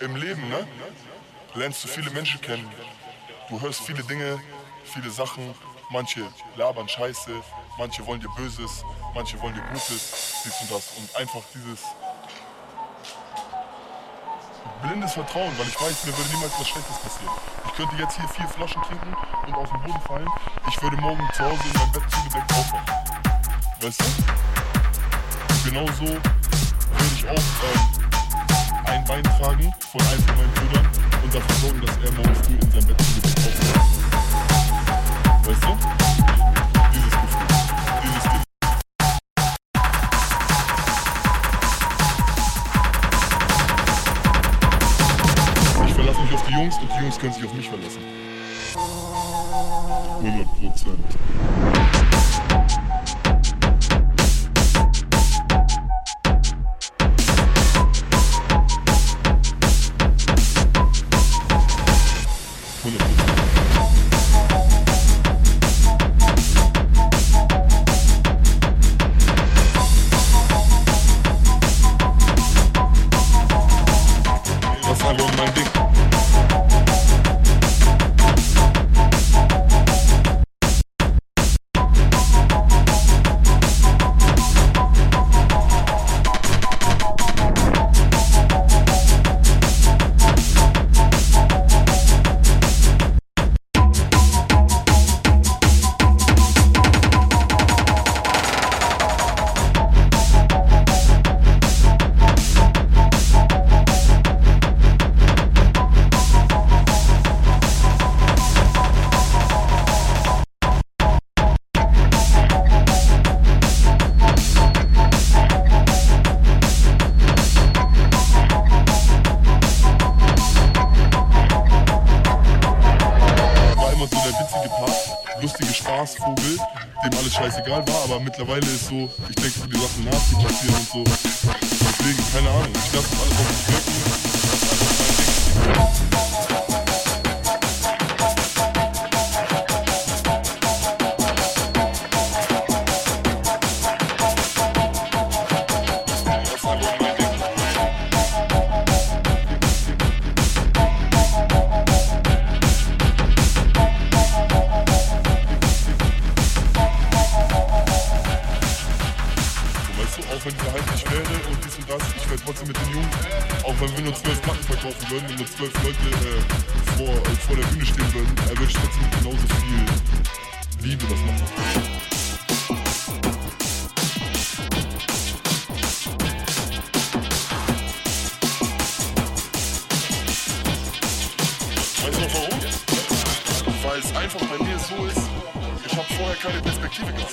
im Leben, ne? Lernst du viele Menschen kennen. Du hörst viele Dinge, viele Sachen. Manche labern Scheiße, manche wollen dir Böses, manche wollen dir Gutes, dies und das. Und einfach dieses blindes Vertrauen, weil ich weiß, mir würde niemals was Schlechtes passieren. Ich könnte jetzt hier vier Flaschen trinken und auf den Boden fallen. Ich würde morgen zu Hause in meinem Bett zugedeckt aufwachen. Weißt du? Und genauso würde ich auch ähm, ein Bein tragen von einem von meinen Brüdern und dafür sorgen, dass er morgen früh in seinem Bett zugedeckt aufwacht. Weißt du? Dieses Gefühl. Dieses Gefühl. Ich verlasse mich auf die Jungs und die Jungs können sich auf mich verlassen. 100 Prozent.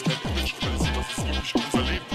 Perspektive gehabt, kein Image. Das ist, das ist wirklich unser Leben.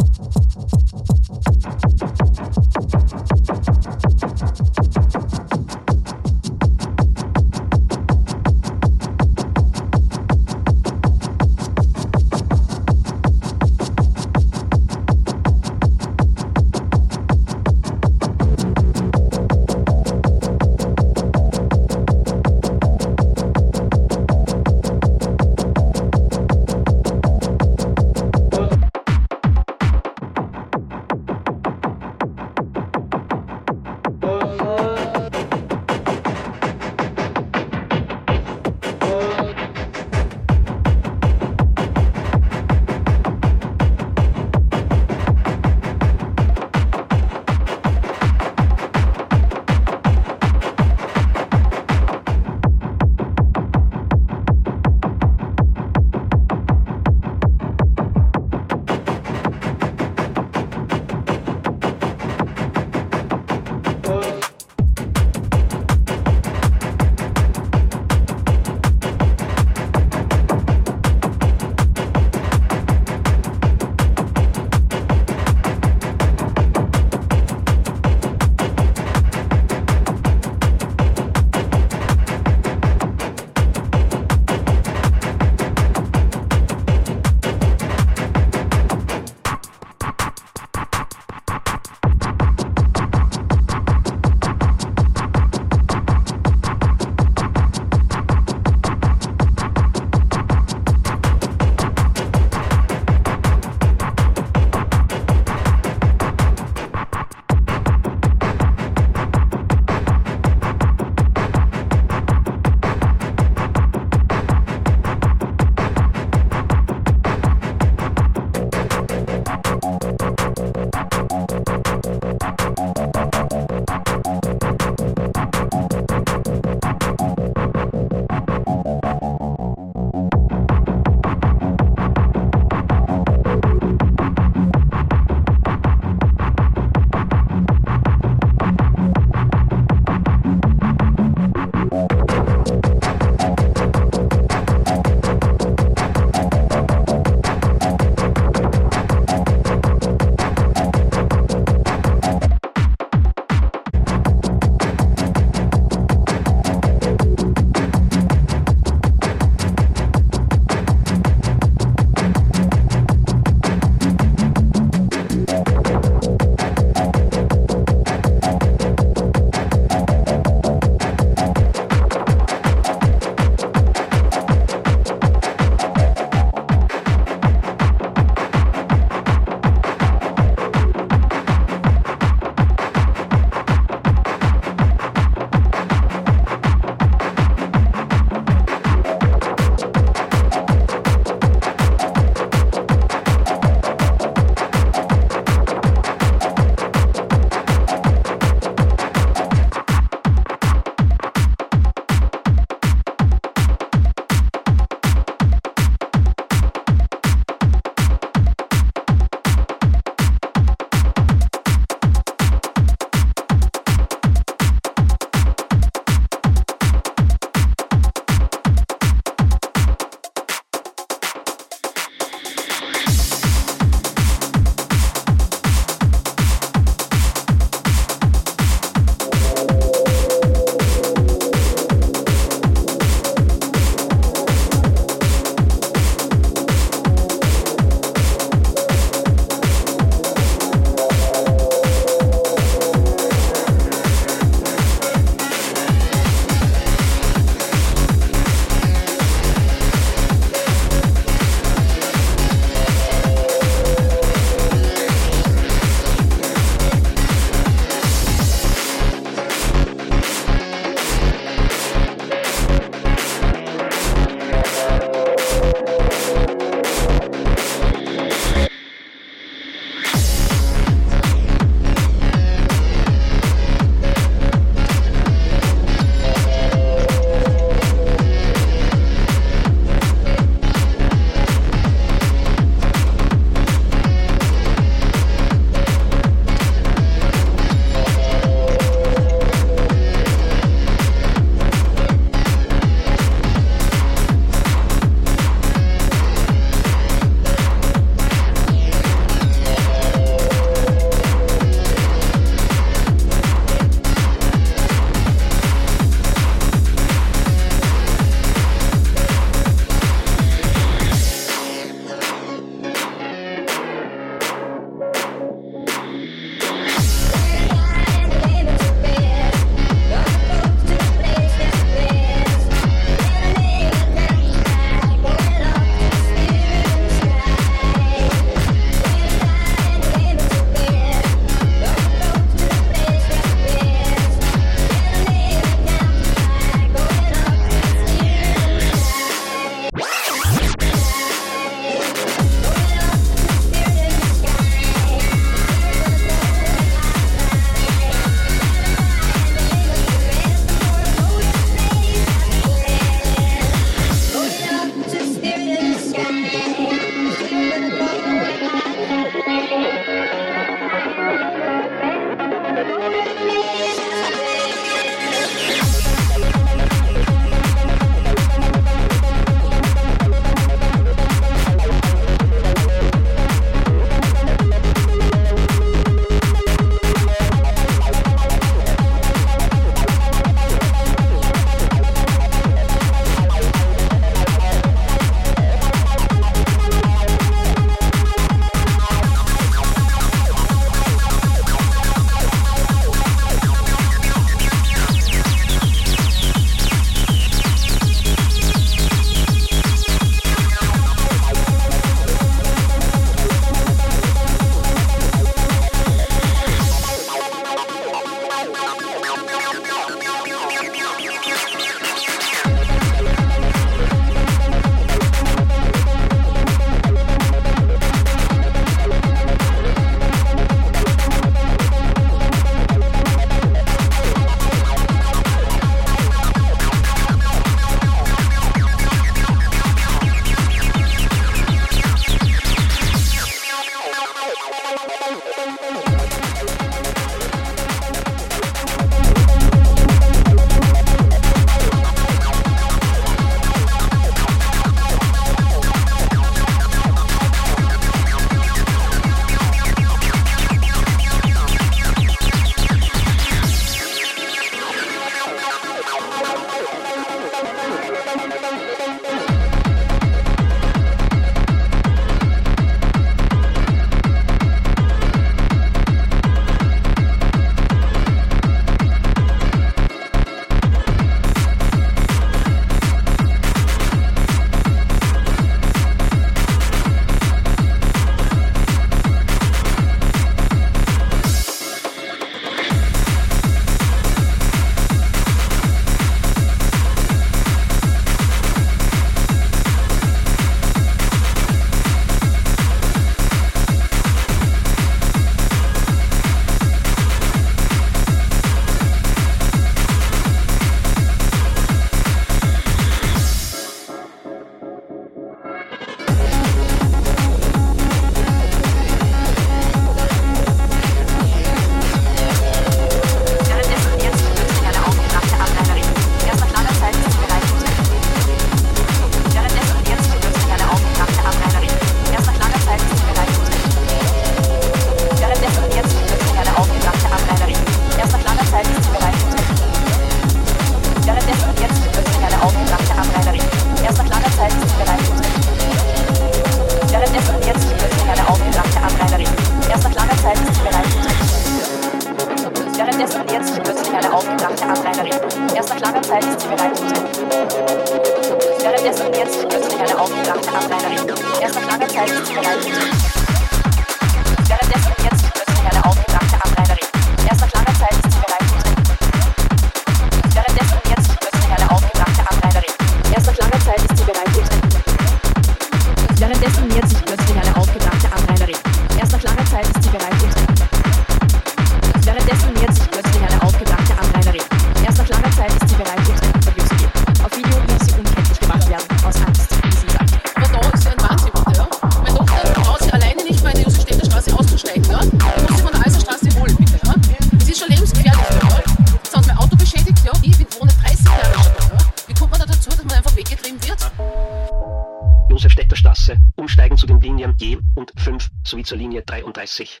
Zur Linie 33.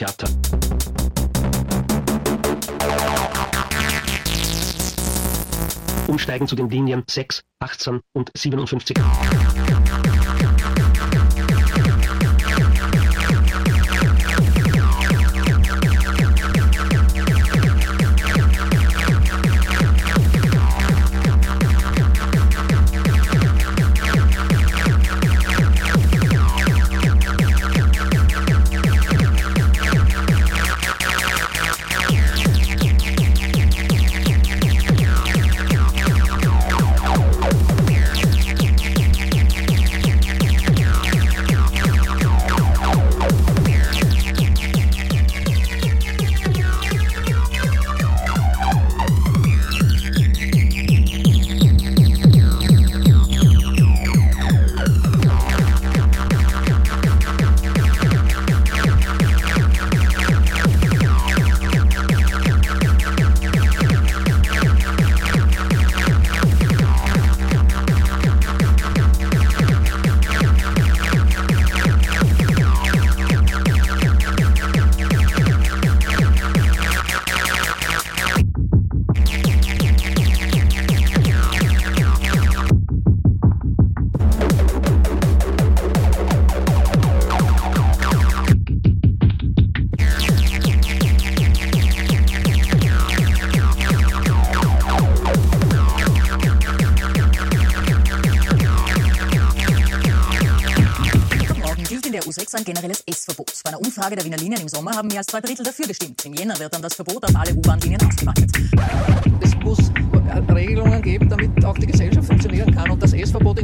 Theater. Umsteigen zu den Linien 6, 18 und 57. Umfrage der Wiener Linien im Sommer haben mehr als zwei Drittel dafür gestimmt. Im Jänner wird dann das Verbot auf alle U-Bahn-Linien ausgeweitet. Es muss Regelungen geben, damit auch die Gesellschaft funktionieren kann. Und das Essverbot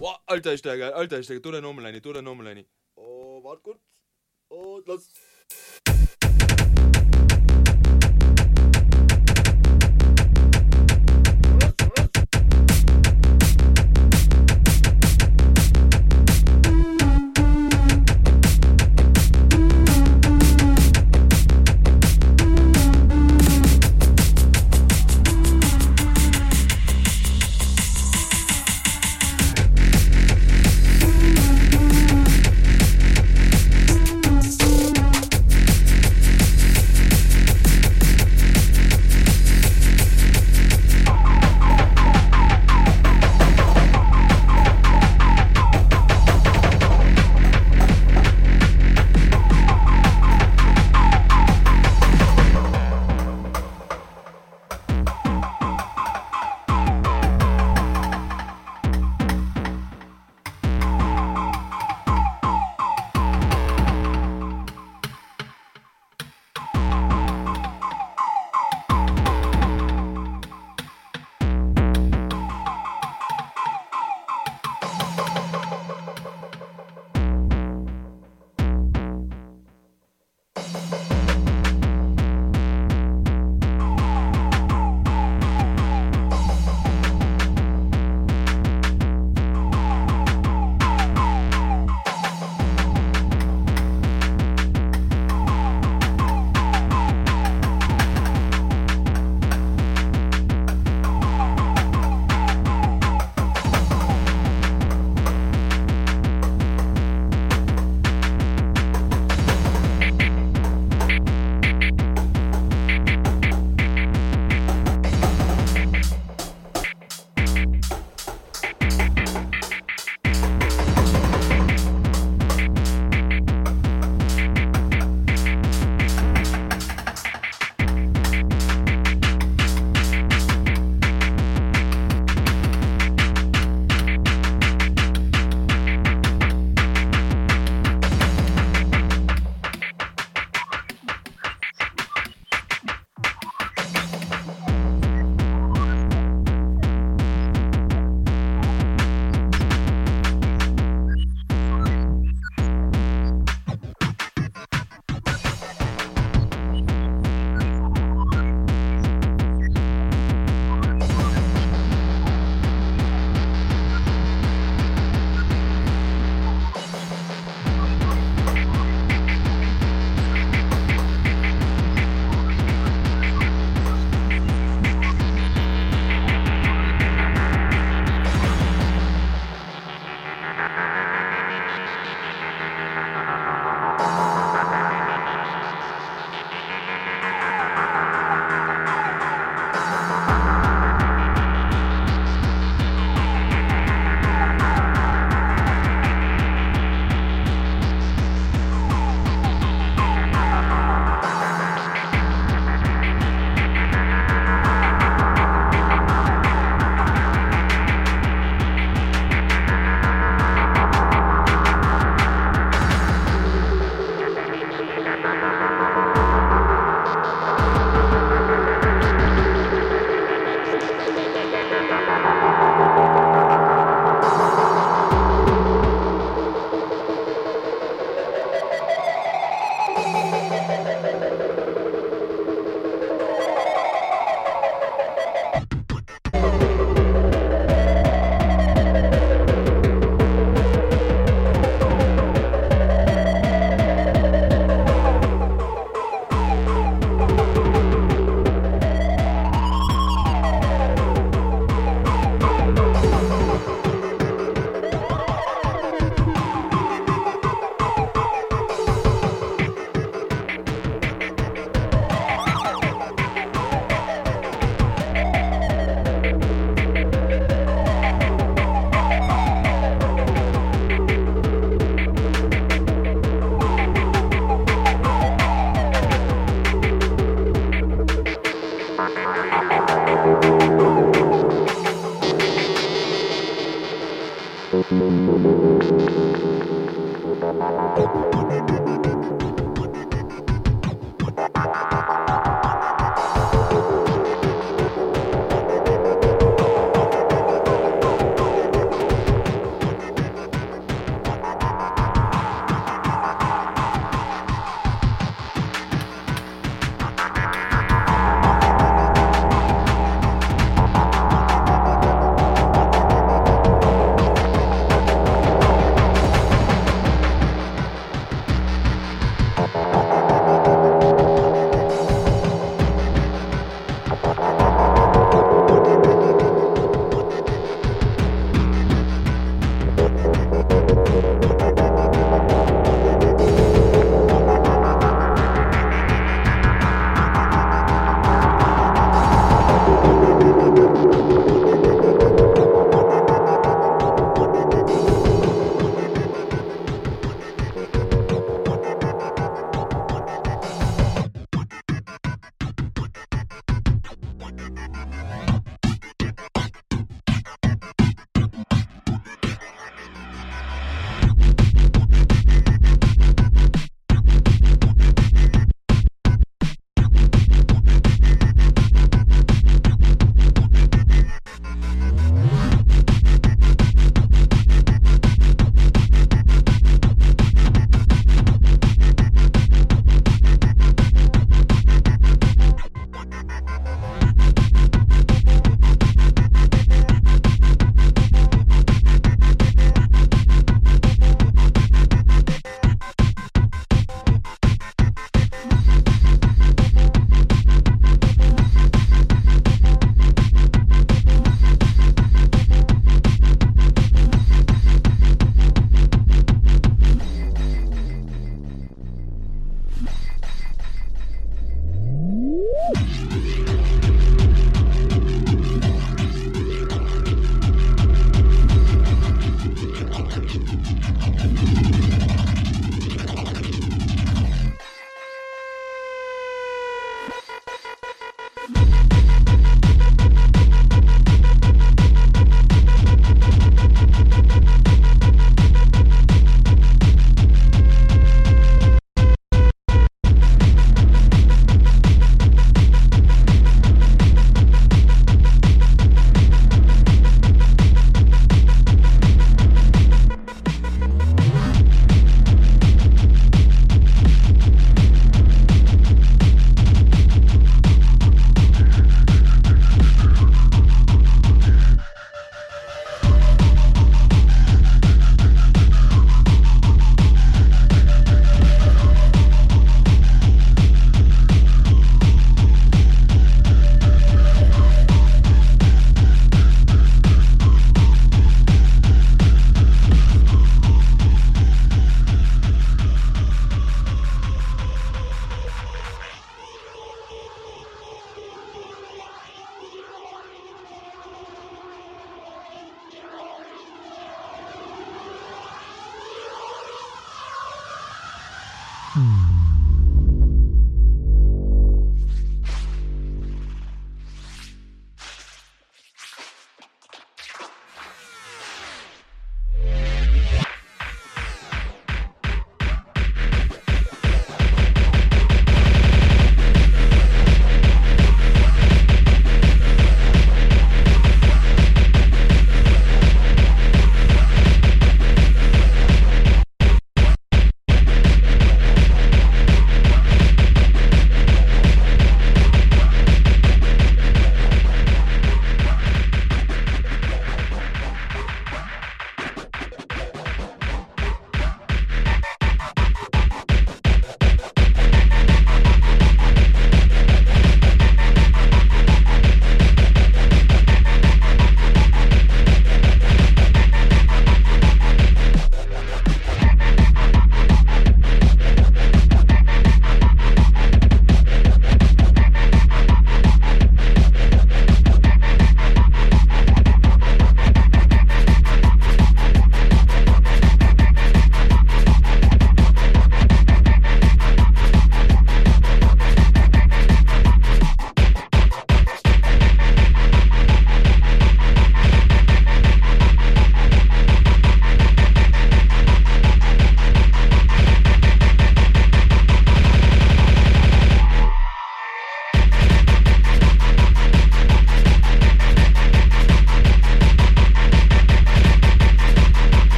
Boah, Alter, ist der geil, Alter, ist der Tu den rein, tu den rein. Oh, warte kurz. Und los.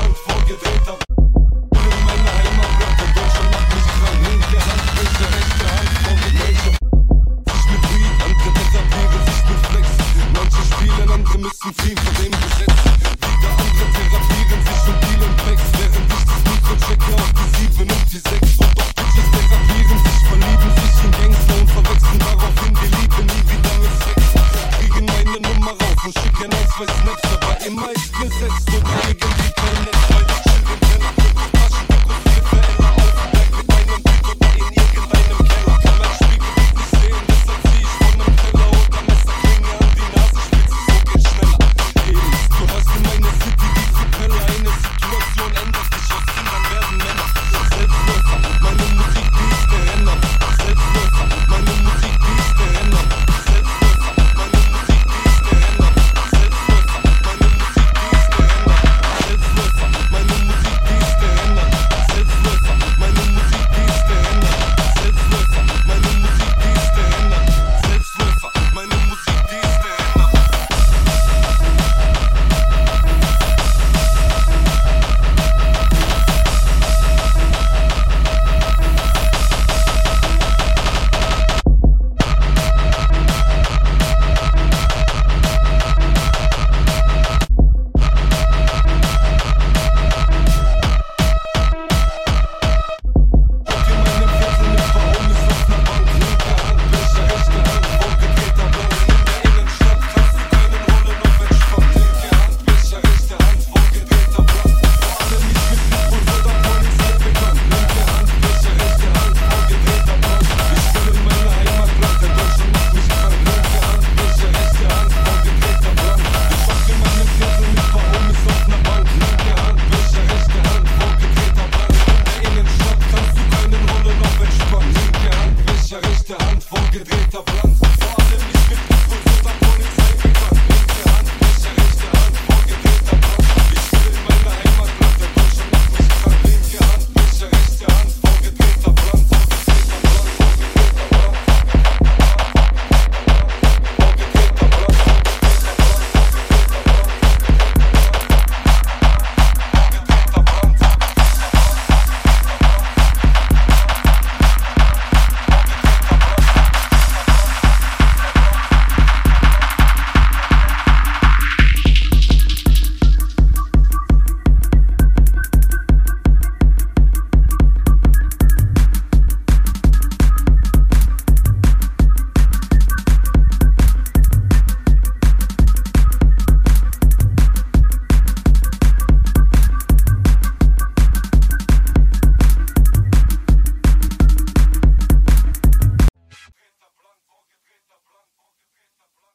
Don't